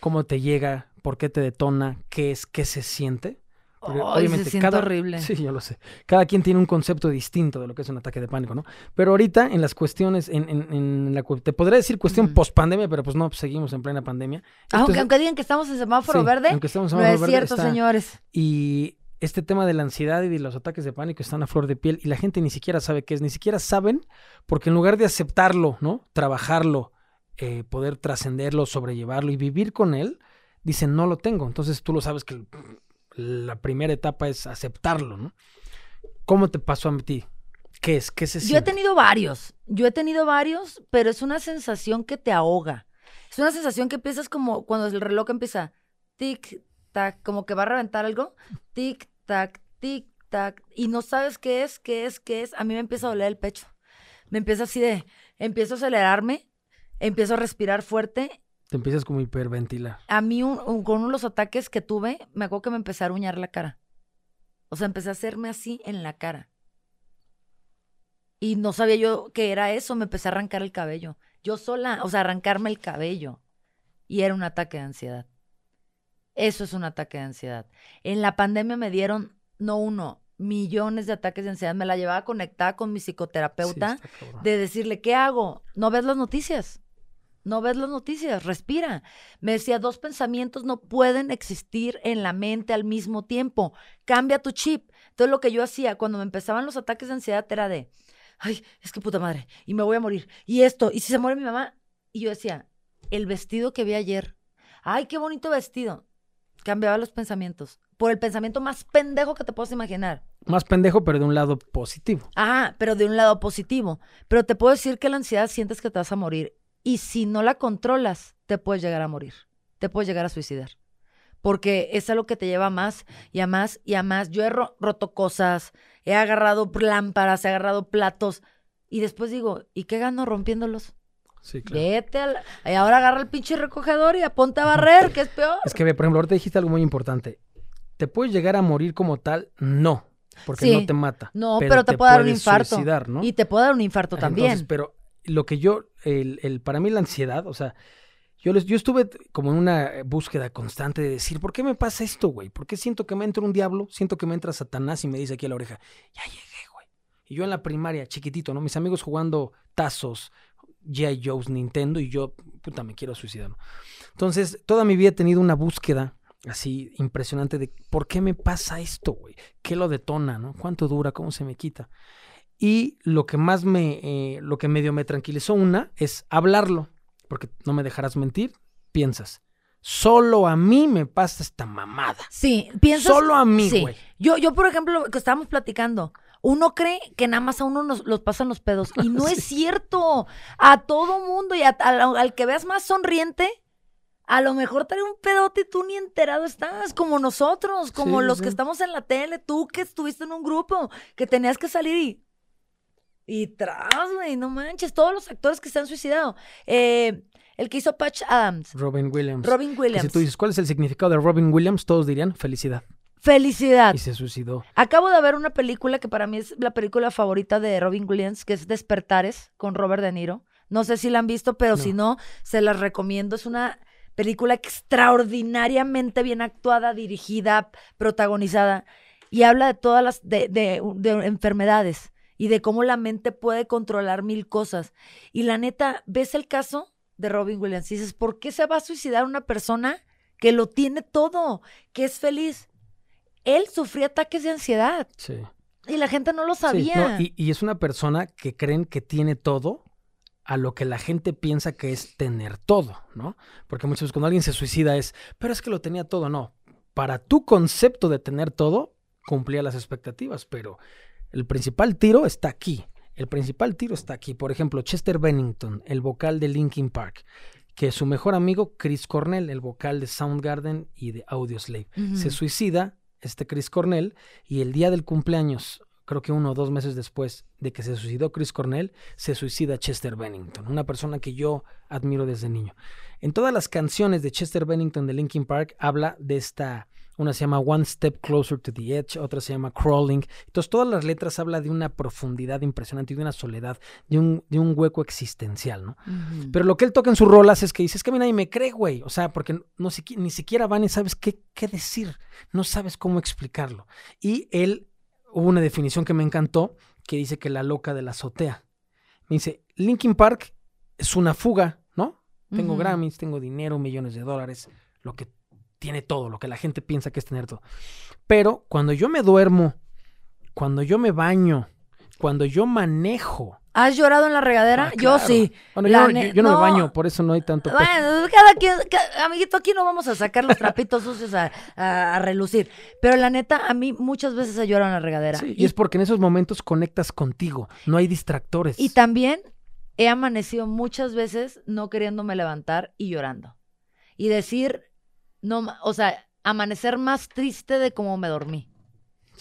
¿Cómo te llega? ¿Por qué te detona? ¿Qué es? ¿Qué se siente? Porque se siente horrible. Sí, yo lo sé. Cada quien tiene un concepto distinto de lo que es un ataque de pánico, ¿no? Pero ahorita en las cuestiones, en, en, en la, te podría decir cuestión post pandemia, pero pues no, pues seguimos en plena pandemia. Esto Aunque, es- aunque digan que estamos en semáforo sí, verde, aunque estemos en no es semáforo verde, cierto, está- señores. Y este tema de la ansiedad y de los ataques de pánico están a flor de piel y la gente ni siquiera sabe qué es, ni siquiera saben, porque en lugar de aceptarlo, ¿no? Trabajarlo, eh, poder trascenderlo, sobrellevarlo y vivir con él, dicen no lo tengo. Entonces tú lo sabes que la primera etapa es aceptarlo, ¿no? ¿Cómo te pasó a ti? ¿Qué es? ¿Qué se Yo he siente? tenido varios, yo he tenido varios, pero es una sensación que te ahoga. Es una sensación que empiezas como cuando el reloj empieza tic, tac, como que va a reventar algo, tic, tac, tic, tac, y no sabes qué es, qué es, qué es. A mí me empieza a doler el pecho. Me empieza así de, empiezo a acelerarme, empiezo a respirar fuerte. Te empiezas como a hiperventilar. A mí, un- un- con uno de los ataques que tuve, me acuerdo que me empecé a aruñar la cara. O sea, empecé a hacerme así en la cara. Y no sabía yo qué era eso, me empecé a arrancar el cabello. Yo sola, o sea, arrancarme el cabello. Y era un ataque de ansiedad. Eso es un ataque de ansiedad. En la pandemia me dieron, no uno, millones de ataques de ansiedad. Me la llevaba conectada con mi psicoterapeuta Sí, de decirle, ¿qué hago? No ves las noticias. No ves las noticias, respira. Me decía, dos pensamientos no pueden existir en la mente al mismo tiempo. Cambia tu chip. Entonces lo que yo hacía cuando me empezaban los ataques de ansiedad era de, ay, es que puta madre, y me voy a morir. Y esto, y si se muere mi mamá. Y yo decía, el vestido que vi ayer, ay, qué bonito vestido. Cambiaba los pensamientos. Por el pensamiento más pendejo que te puedas imaginar. Más pendejo, pero de un lado positivo. Ajá, pero de un lado positivo. Pero te puedo decir que la ansiedad sientes que te vas a morir. Y si no la controlas, te puedes llegar a morir. Te puedes llegar a suicidar. Porque es algo que te lleva a más y a más y a más. Yo he ro- roto cosas, he agarrado lámparas, he agarrado platos. Y después digo, ¿y qué gano rompiéndolos? Sí, claro. Vete al... Y ahora agarra el pinche recogedor y aponte a barrer, que es peor. Es que, por ejemplo, ahorita dijiste algo muy importante. ¿Te puedes llegar a morir como tal? No, porque Sí. no te mata. No, pero te puede dar un infarto. suicidar, ¿no? Y te puede dar un infarto también. Entonces, pero lo que yo, el, el- para mí la ansiedad, o sea, yo, les- yo estuve como en una búsqueda constante de decir, ¿por qué me pasa esto, güey? ¿Por qué siento que me entra un diablo? Siento que me entra Satanás y me dice aquí a la oreja, ya llegué, güey. Y yo en la primaria, chiquitito, ¿no? Mis amigos jugando tazos, G.I. Joe's, Nintendo, y yo, puta, me quiero suicidar. Entonces, toda mi vida he tenido una búsqueda así impresionante de por qué me pasa esto, güey. ¿Qué lo detona, no? ¿Cuánto dura? ¿Cómo se me quita? Y lo que más me, eh, lo que medio me tranquilizó una es hablarlo, porque no me dejarás mentir, piensas, solo a mí me pasa esta mamada. Sí, piensas... Solo a mí, Sí. güey. Yo, yo, por ejemplo, lo que estábamos platicando, uno cree que nada más a uno nos los pasan los pedos. Y no es cierto. A todo mundo y a- al, al que veas más sonriente, a lo mejor trae un pedote y tú ni enterado estás, como nosotros, como Sí, los sí. que estamos en la tele, tú que estuviste en un grupo, que tenías que salir y. Y tras, güey, no manches, todos los actores que se han suicidado. Eh, el que hizo Patch Adams, Robin Williams. Robin Que Williams. si tú dices, ¿cuál es el significado de Robin Williams? Todos dirían felicidad. Felicidad. Y se suicidó. Acabo de ver una película que para mí es la película favorita de Robin Williams, que es Despertares, con Robert De Niro. No sé si la han visto, pero No. si no, se las recomiendo. Es una película extraordinariamente bien actuada, dirigida, protagonizada. Y habla de todas las de, de- de enfermedades y de cómo la mente puede controlar mil cosas. Y la neta, ves el caso de Robin Williams y dices, ¿por qué se va a suicidar una persona que lo tiene todo, que es feliz? Él sufría ataques de ansiedad Sí. y la gente no lo Sí, sabía. no, y, y es una persona que creen que tiene todo a lo que la gente piensa que es tener todo, ¿no? Porque muchas veces cuando alguien se suicida es, pero es que lo tenía todo, no. Para tu concepto de tener todo, cumplía las expectativas, pero el principal tiro está aquí, el principal tiro está aquí. Por ejemplo, Chester Bennington, el vocal de Linkin Park, que su mejor amigo Chris Cornell, el vocal de Soundgarden y de Audioslave, se suicida este Chris Cornell y el día del cumpleaños creo que uno o dos meses después de que se suicidó Chris Cornell, se suicida Chester Bennington, una persona que yo admiro desde niño. En todas las canciones de Chester Bennington de Linkin Park habla de esta, una se llama One Step Closer to the Edge, otra se llama Crawling. Entonces todas las letras habla de una profundidad impresionante y de una soledad, de un, de un hueco existencial, ¿no? Pero lo que él toca en sus rolas es que dice, es que a mí nadie me cree, güey. O sea, porque no, ni siquiera van y sabes qué, qué decir, no sabes cómo explicarlo. Y él hubo una definición que me encantó que dice que la loca de la azotea. Me dice, Linkin Park es una fuga, ¿no? Tengo Grammys, tengo dinero, millones de dólares, lo que tiene todo, lo que la gente piensa que es tener todo. Pero cuando yo me duermo, cuando yo me baño, cuando yo manejo, ¿Has llorado en la regadera? Ah, yo sí. Bueno, yo, no, me baño, por eso no hay tanto. Bueno, cada quien, amiguito, aquí no vamos a sacar los trapitos sucios a, relucir. Pero la neta, a mí muchas veces he llorado en la regadera. Sí, y, es porque en esos momentos conectas contigo, no hay distractores. Y también he amanecido muchas veces no queriéndome levantar y llorando. Y decir, no, o sea, amanecer más triste de cómo me dormí.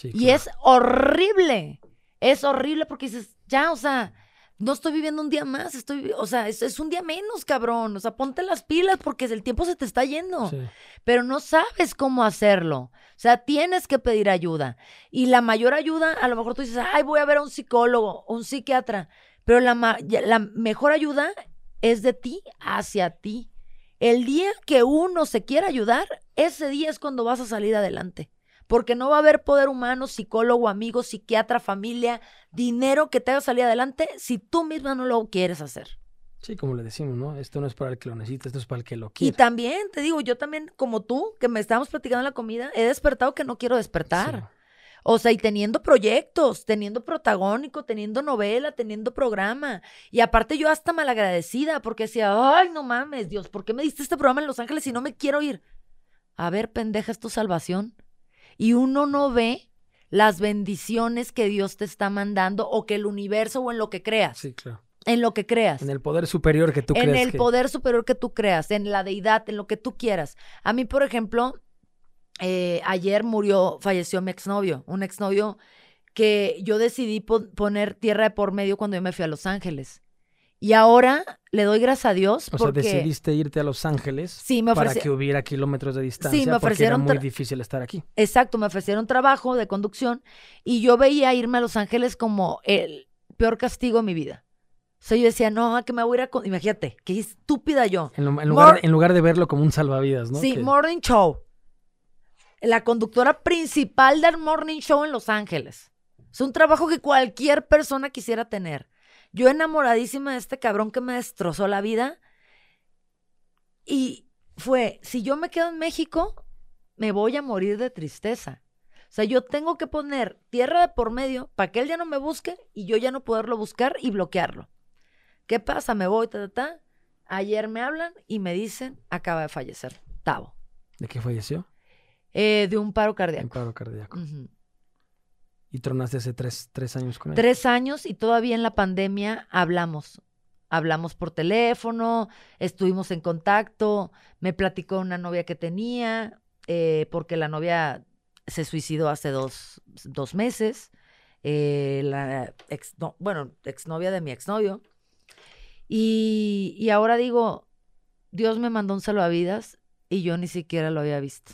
y es horrible. Es horrible porque dices, ya, o sea, no estoy viviendo un día más, estoy, o sea, es, un día menos, cabrón. O sea, ponte las pilas porque el tiempo se te está yendo. Pero no sabes cómo hacerlo. O sea, tienes que pedir ayuda. Y la mayor ayuda, a lo mejor tú dices, ay, voy a ver a un psicólogo, un psiquiatra. Pero la, la mejor ayuda es de ti hacia ti. El día que uno se quiera ayudar, ese día es cuando vas a salir adelante porque no va a haber poder humano, psicólogo, amigo, psiquiatra, familia, dinero que te haga salir adelante si tú misma no lo quieres hacer. Sí, como le decimos, ¿no? Esto no es para el que lo necesita, esto es para el que lo quiere. Y también, te digo, yo también, como tú, que me estábamos platicando en la comida, he despertado que no quiero despertar. O sea, y teniendo proyectos, teniendo protagónico, teniendo novela, teniendo programa. Y aparte yo hasta malagradecida porque decía, ay, no mames, Dios, ¿por qué me diste este programa en Los Ángeles si no me quiero ir? A ver, pendeja, es tu salvación y uno no ve las bendiciones que Dios te está mandando o que el universo o en lo que creas. Sí, claro. En lo que creas. En el poder superior que tú creas. En el poder superior que tú creas, en la deidad, en lo que tú quieras. A mí, por ejemplo, eh, ayer murió, falleció mi exnovio, un exnovio que yo decidí poner tierra de por medio cuando yo me fui a Los Ángeles. Y ahora le doy gracias a Dios. O sea, decidiste irte a Los Ángeles para que hubiera kilómetros de distancia. Sí, me ofrecieron. Porque era muy difícil estar aquí. Exacto, me ofrecieron trabajo de conducción y yo veía irme a Los Ángeles como el peor castigo de mi vida. O sea, yo decía, no, que me voy a ir a. Imagínate, qué estúpida yo. En, lugar, en lugar, de verlo como un salvavidas, ¿no? Sí, Morning Show. La conductora principal del Morning Show en Los Ángeles. Es un trabajo que cualquier persona quisiera tener. Yo enamoradísima de este cabrón que me destrozó la vida. Y fue, si yo me quedo en México, me voy a morir de tristeza. O sea, yo tengo que poner tierra de por medio para que él ya no me busque y yo ya no poderlo buscar y bloquearlo. ¿Qué pasa? Me voy, ta, ta, ta. Ayer me hablan y me dicen, acaba de fallecer, Tavo. ¿De qué falleció? Eh, de un paro cardíaco. Un paro cardíaco. Y tronaste hace tres, tres años con él. Tres años y todavía en la pandemia hablamos. Hablamos por teléfono, estuvimos en contacto, me platicó una novia que tenía, eh, porque la novia se suicidó hace dos, dos meses. Eh, la ex, no, bueno, exnovia de mi exnovio. Y, y ahora digo, Dios me mandó un salvavidas y yo ni siquiera lo había visto.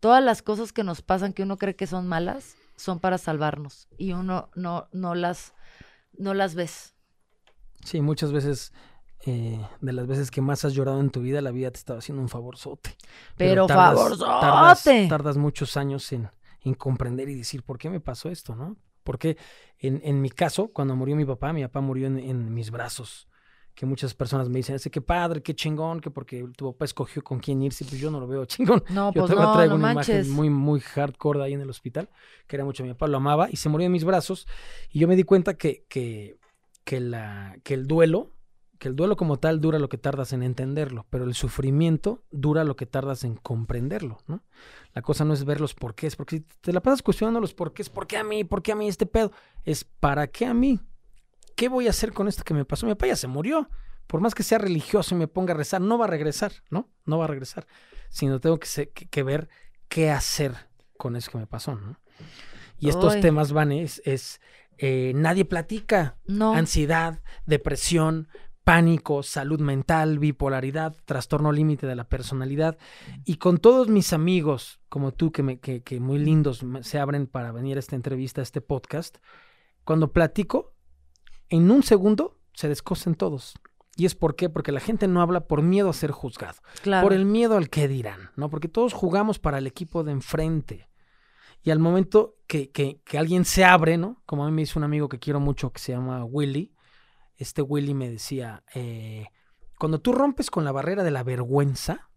Todas las cosas que nos pasan que uno cree que son malas, son para salvarnos y uno no, no, las, no las ves. Sí, muchas veces, eh, de las veces que más has llorado en tu vida, la vida te estaba haciendo un favorzote. Pero, Pero favorzote. Tardas, muchos años en, en, comprender y decir, ¿por qué me pasó esto, no? Porque en, en mi caso, cuando murió mi papá, mi papá murió en, en mis brazos que muchas personas me dicen, ese qué padre, qué chingón, que porque tu papá escogió con quién irse, pues yo no lo veo chingón. No, yo pues no, traigo una imagen muy, muy hardcore ahí en el hospital, que era mucho mi papá, lo amaba, y se murió en mis brazos, y yo me di cuenta que, que, que, la, que el duelo, que el duelo como tal dura lo que tardas en entenderlo, pero el sufrimiento dura lo que tardas en comprenderlo, ¿no? La cosa no es ver los porqués, porque si te la pasas cuestionando los porqués, ¿por qué a mí? ¿Por qué a mí este pedo? Es ¿para qué a mí? ¿Qué voy a hacer con esto que me pasó? Mi papá ya se murió. Por más que sea religioso y me ponga a rezar, no va a regresar, ¿no? No va a regresar. Sino tengo que, que, ver qué hacer con eso que me pasó, ¿no? Y estos temas van es, es eh, nadie platica. No. Ansiedad, depresión, pánico, salud mental, bipolaridad, trastorno límite de la personalidad. Y con todos mis amigos, como tú, que, me, que, que muy lindos se abren para venir a esta entrevista, a este podcast, cuando platico, en un segundo se descosen todos. ¿Y es por qué? Porque la gente no habla por miedo a ser juzgado. Por el miedo al que dirán, ¿no? Porque todos jugamos para el equipo de enfrente. Y al momento que, que, que, alguien se abre, ¿no? Como a mí me dice un amigo que quiero mucho que se llama Willy, este Willy me decía, eh, cuando tú rompes con la barrera de la vergüenza,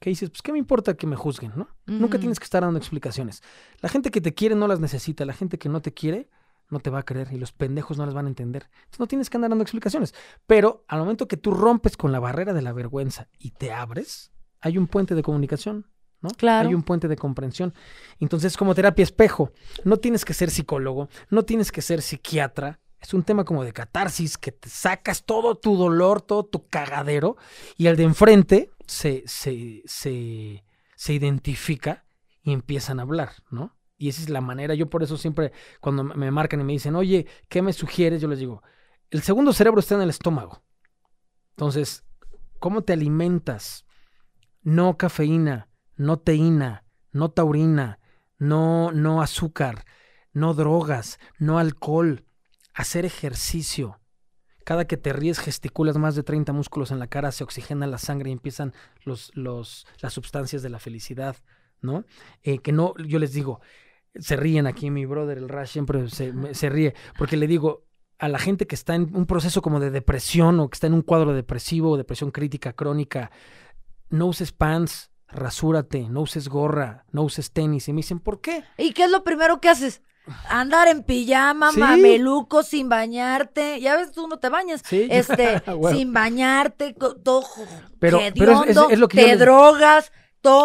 ¿qué dices? Pues qué me importa que me juzguen, ¿no? Nunca tienes que estar dando explicaciones. La gente que te quiere no las necesita, la gente que no te quiere no te va a creer y los pendejos no las van a entender. Entonces no tienes que andar dando explicaciones. Pero al momento que tú rompes con la barrera de la vergüenza y te abres, hay un puente de comunicación. ¿no? Claro. Hay un puente de comprensión. Entonces, como terapia espejo, no tienes que ser psicólogo, no tienes que ser psiquiatra. Es un tema como de catarsis, que te sacas todo tu dolor, todo tu cagadero, y el de enfrente se, se, se, se identifica y empiezan a hablar, ¿no? Y esa es la manera. Yo por eso siempre, cuando me marcan y me dicen, oye, ¿qué me sugieres? Yo les digo, el segundo cerebro está en el estómago. Entonces, ¿cómo te alimentas? No cafeína, no teína, no taurina, no, no azúcar, no drogas, no alcohol. Hacer ejercicio. Cada que te ríes, gesticulas más de 30 músculos en la cara, se oxigena la sangre y empiezan los, los, las sustancias de la felicidad, ¿no? Eh, que no, yo les digo, se ríen aquí, mi brother, el Rash siempre se, ríe, porque le digo a la gente que está en un proceso como de depresión o que está en un cuadro depresivo, depresión crítica, crónica, no uses pants, rasúrate, no uses gorra, no uses tenis. Y me dicen, ¿por qué? ¿Y qué es lo primero que haces? Andar en pijama, mameluco, sin bañarte. Ya ves, tú no te bañas. Este, sin bañarte, todo pero, pero es, lo que te drogas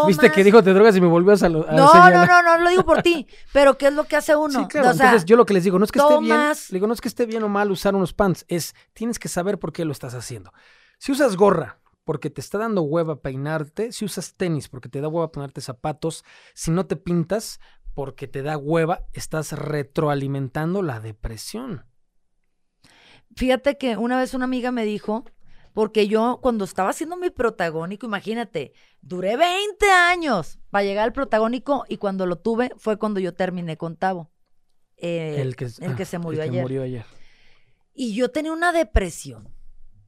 Viste que dijo te drogas y me volvió a saludar. No, no, no, no, lo digo por ti. Pero ¿qué es lo que hace uno? Sí, claro. Entonces yo lo que les digo, no es que esté bien, digo, no es que esté bien o mal usar unos pants, es tienes que saber por qué lo estás haciendo. Si usas gorra porque te está dando hueva peinarte, si usas tenis porque te da hueva ponerte zapatos, si no te pintas porque te da hueva, estás retroalimentando la depresión. Fíjate que una vez una amiga me dijo porque yo cuando estaba haciendo mi protagónico, imagínate, duré 20 años para llegar al protagónico y cuando lo tuve fue cuando yo terminé con Tavo. Eh, el que, el que ah, se murió, ayer. murió ayer. Y yo tenía una depresión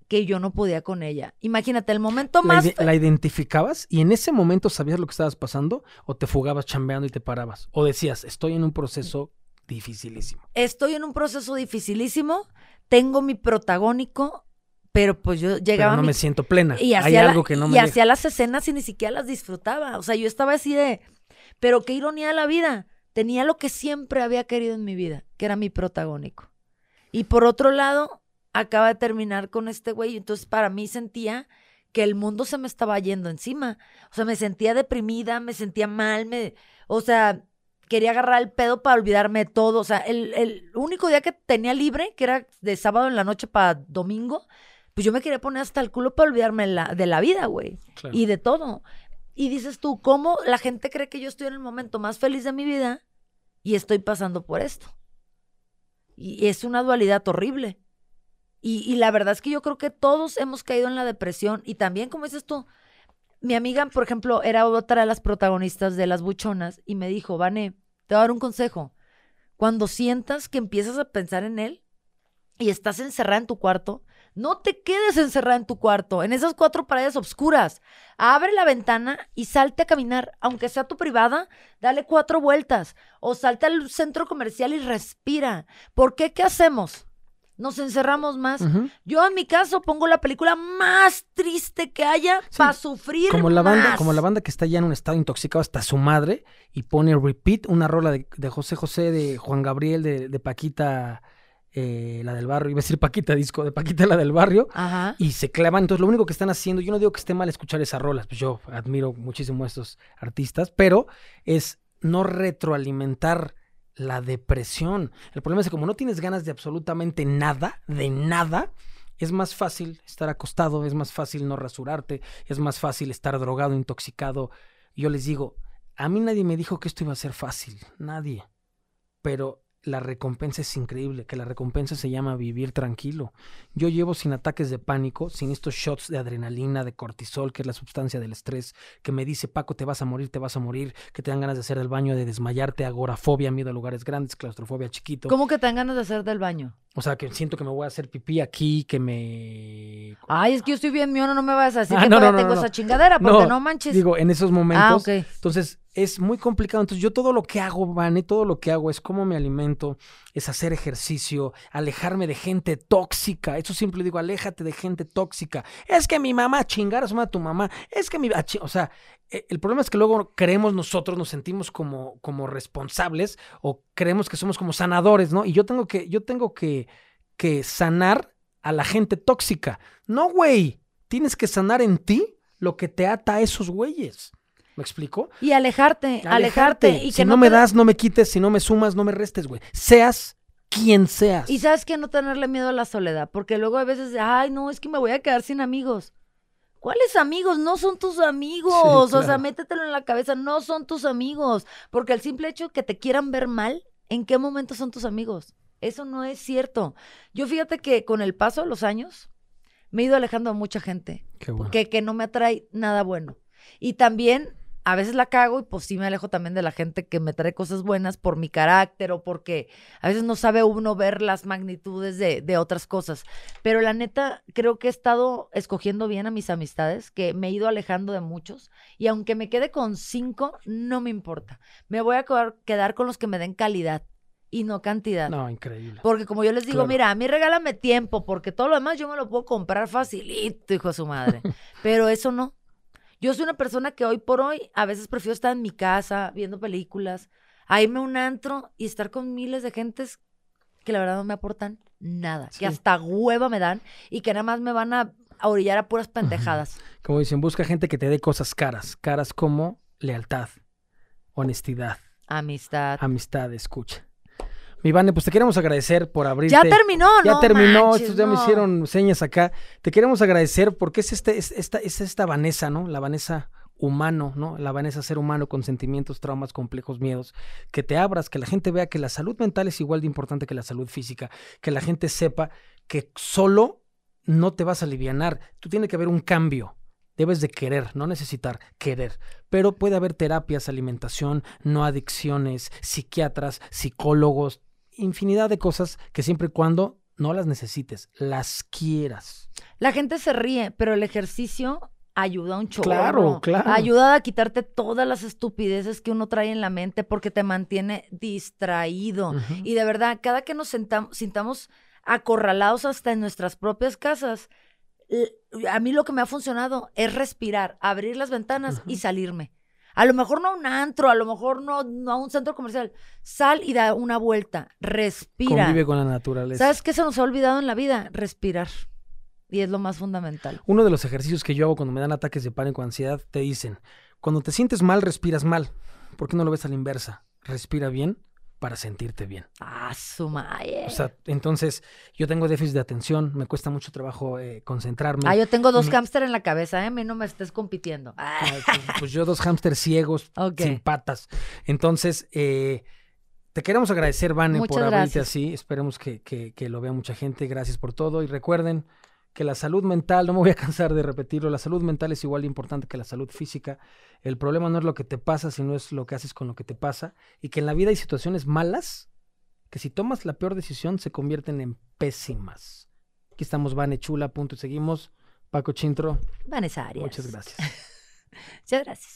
que yo no podía con ella. Imagínate, el momento más... ¿La identificabas y en ese momento sabías lo que estabas pasando o te fugabas chambeando y te parabas? O decías, estoy en un proceso dificilísimo. Estoy en un proceso dificilísimo, tengo mi protagónico, pero pues yo llegaba. Pero no me siento plena. Y Hay algo que no me. Y hacía las escenas y ni siquiera las disfrutaba. O sea, yo estaba así de. Pero qué ironía de la vida. Tenía lo que siempre había querido en mi vida, que era mi protagónico. Y por otro lado, acaba de terminar con este güey. Entonces, para mí sentía que el mundo se me estaba yendo encima. O sea, me sentía deprimida, me sentía mal, me. O sea, quería agarrar el pedo para olvidarme de todo. O sea, el, el único día que tenía libre, que era de sábado en la noche para domingo, pues yo me quería poner hasta el culo para olvidarme de la vida, güey. Y de todo. Y dices tú, ¿cómo la gente cree que yo estoy en el momento más feliz de mi vida y estoy pasando por esto? Y es una dualidad horrible. Y, y, la verdad es que yo creo que todos hemos caído en la depresión. Y también, como dices tú, mi amiga, por ejemplo, era otra de las protagonistas de Las Buchonas y me dijo, Vane, te voy a dar un consejo. Cuando sientas que empiezas a pensar en él y estás encerrada en tu cuarto, no te quedes encerrada en tu cuarto, en esas cuatro paredes oscuras. Abre la ventana y salte a caminar, aunque sea tu privada, dale cuatro vueltas o salte al centro comercial y respira. ¿Por qué? ¿Qué hacemos? Nos encerramos más. Yo en mi caso pongo la película más triste que haya para sufrir como la más. banda, como la banda que está ya en un estado intoxicado hasta su madre y pone repeat una rola de, José José, de Juan Gabriel, de, de Paquita eh, la del barrio, iba a decir Paquita disco, de Paquita la del barrio, y se clavan. Entonces, lo único que están haciendo, yo no digo que esté mal escuchar esas rolas, pues yo admiro muchísimo a estos artistas, pero es no retroalimentar la depresión. El problema es que como no tienes ganas de absolutamente nada, de nada, es más fácil estar acostado, es más fácil no rasurarte, es más fácil estar drogado, intoxicado. Yo les digo, a mí nadie me dijo que esto iba a ser fácil, nadie. Pero la recompensa es increíble, que la recompensa se llama vivir tranquilo. Yo llevo sin ataques de pánico, sin estos shots de adrenalina, de cortisol, que es la sustancia del estrés, que me dice, Paco, te vas a morir, te vas a morir, que te dan ganas de hacer el baño, de desmayarte, agorafobia, miedo a lugares grandes, claustrofobia chiquito. ¿Cómo que te dan ganas de hacer del baño? O sea, que siento que me voy a hacer pipí aquí, que me... Ay, es que yo estoy bien mío, no me vas a decir Ah, que no, todavía no, no, tengo esa chingadera, porque no, manches. Digo, en esos momentos. ah. Entonces, es muy complicado. Entonces, yo todo lo que hago, Vane, todo lo que hago es cómo me alimento, es hacer ejercicio, alejarme de gente tóxica. Eso siempre digo, aléjate de gente tóxica. Es que mi mamá, chingar a tu mamá. Es que mi... O sea, eh, el problema es que luego creemos nosotros, nos sentimos como, como responsables o creemos que somos como sanadores, ¿no? Y yo tengo que, yo tengo que, que sanar a la gente tóxica. No, güey. Tienes que sanar en ti lo que te ata a esos güeyes. ¿Me explico? Y alejarte, alejarte. Y que si no, me das, no me quites. Si no me sumas, no me restes, güey. Seas quien seas. Y sabes que no tenerle miedo a la soledad, porque luego a veces, ay, no, es que me voy a quedar sin amigos. ¿Cuáles amigos? No son tus amigos. O sea, métetelo en la cabeza, no son tus amigos. Porque el simple hecho que te quieran ver mal, ¿en qué momento son tus amigos? Eso no es cierto. Yo fíjate que con el paso de los años me he ido alejando a mucha gente Qué bueno. que, que no me atrae nada bueno. Y también a veces la cago y pues sí me alejo también de la gente que me trae cosas buenas por mi carácter o porque a veces no sabe uno ver las magnitudes de, de otras cosas. Pero la neta, creo que he estado escogiendo bien a mis amistades, que me he ido alejando de muchos y aunque me quede con cinco, no me importa. Me voy a quedar- con los que me den calidad y no cantidad. No, increíble. Porque como yo les digo, Claro. mira, a mí regálame tiempo, porque todo lo demás yo me lo puedo comprar facilito, hijo de su madre. Pero eso no. Yo soy una persona que hoy por hoy a veces prefiero estar en mi casa viendo películas, a irme a un antro y estar con miles de gentes que la verdad no me aportan nada, Sí. que hasta hueva me dan y que nada más me van a, a orillar a puras pendejadas. Como dicen, busca gente que te dé cosas caras. Caras como lealtad, honestidad, Amistad. amistad, escucha. Mi Vane, pues te queremos agradecer por abrirte. Ya terminó, Ya no terminó, manches, estos ya me hicieron señas acá. Te queremos agradecer porque es, este, es, esta, es esta Vanessa, ¿no? La Vanessa humano, ¿no? La Vanessa ser humano con sentimientos, traumas, complejos, miedos. Que te abras, que la gente vea que la salud mental es igual de importante que la salud física. Que la gente sepa que solo no te vas a alivianar. Tú tienes que haber un cambio. Debes de querer, no necesitar, querer. Pero puede haber terapias, alimentación, no adicciones, psiquiatras, psicólogos, infinidad de cosas que siempre y cuando no las necesites, las quieras. La gente se ríe, pero el ejercicio ayuda un chorro. Claro, claro. Ayuda a quitarte todas las estupideces que uno trae en la mente porque te mantiene distraído. Y de verdad, cada que nos sentam- sintamos acorralados hasta en nuestras propias casas, a mí lo que me ha funcionado es respirar, abrir las ventanas y salirme. A lo mejor no a un antro, a lo mejor no, no a un centro comercial. Sal y da una vuelta, respira. Convive con la naturaleza. ¿Sabes qué se nos ha olvidado en la vida? Respirar. Y es lo más fundamental. Uno de los ejercicios que yo hago cuando me dan ataques de pánico o ansiedad, te dicen, cuando te sientes mal, respiras mal. ¿Por qué no lo ves a la inversa? Respira bien para sentirte bien. Ah, su madre. O sea, entonces yo tengo déficit de atención, me cuesta mucho trabajo eh, concentrarme. Ah, yo tengo dos hámster en la cabeza, ¿eh? A mí no me estés compitiendo. Ah, pues, pues yo dos hámsters ciegos, Ok. sin patas. Entonces, eh, te queremos agradecer, Vane, por abrirte gracias. así. Esperemos que, que- que lo vea mucha gente. Gracias por todo. Y recuerden que la salud mental, no me voy a cansar de repetirlo, la salud mental es igual de importante que la salud física. El problema no es lo que te pasa, sino es lo que haces con lo que te pasa. Y que en la vida hay situaciones malas que si tomas la peor decisión se convierten en pésimas. Aquí estamos, Vane Chula, punto y seguimos. Paco Chintro, Vanessa Arias. muchas gracias. Muchas gracias.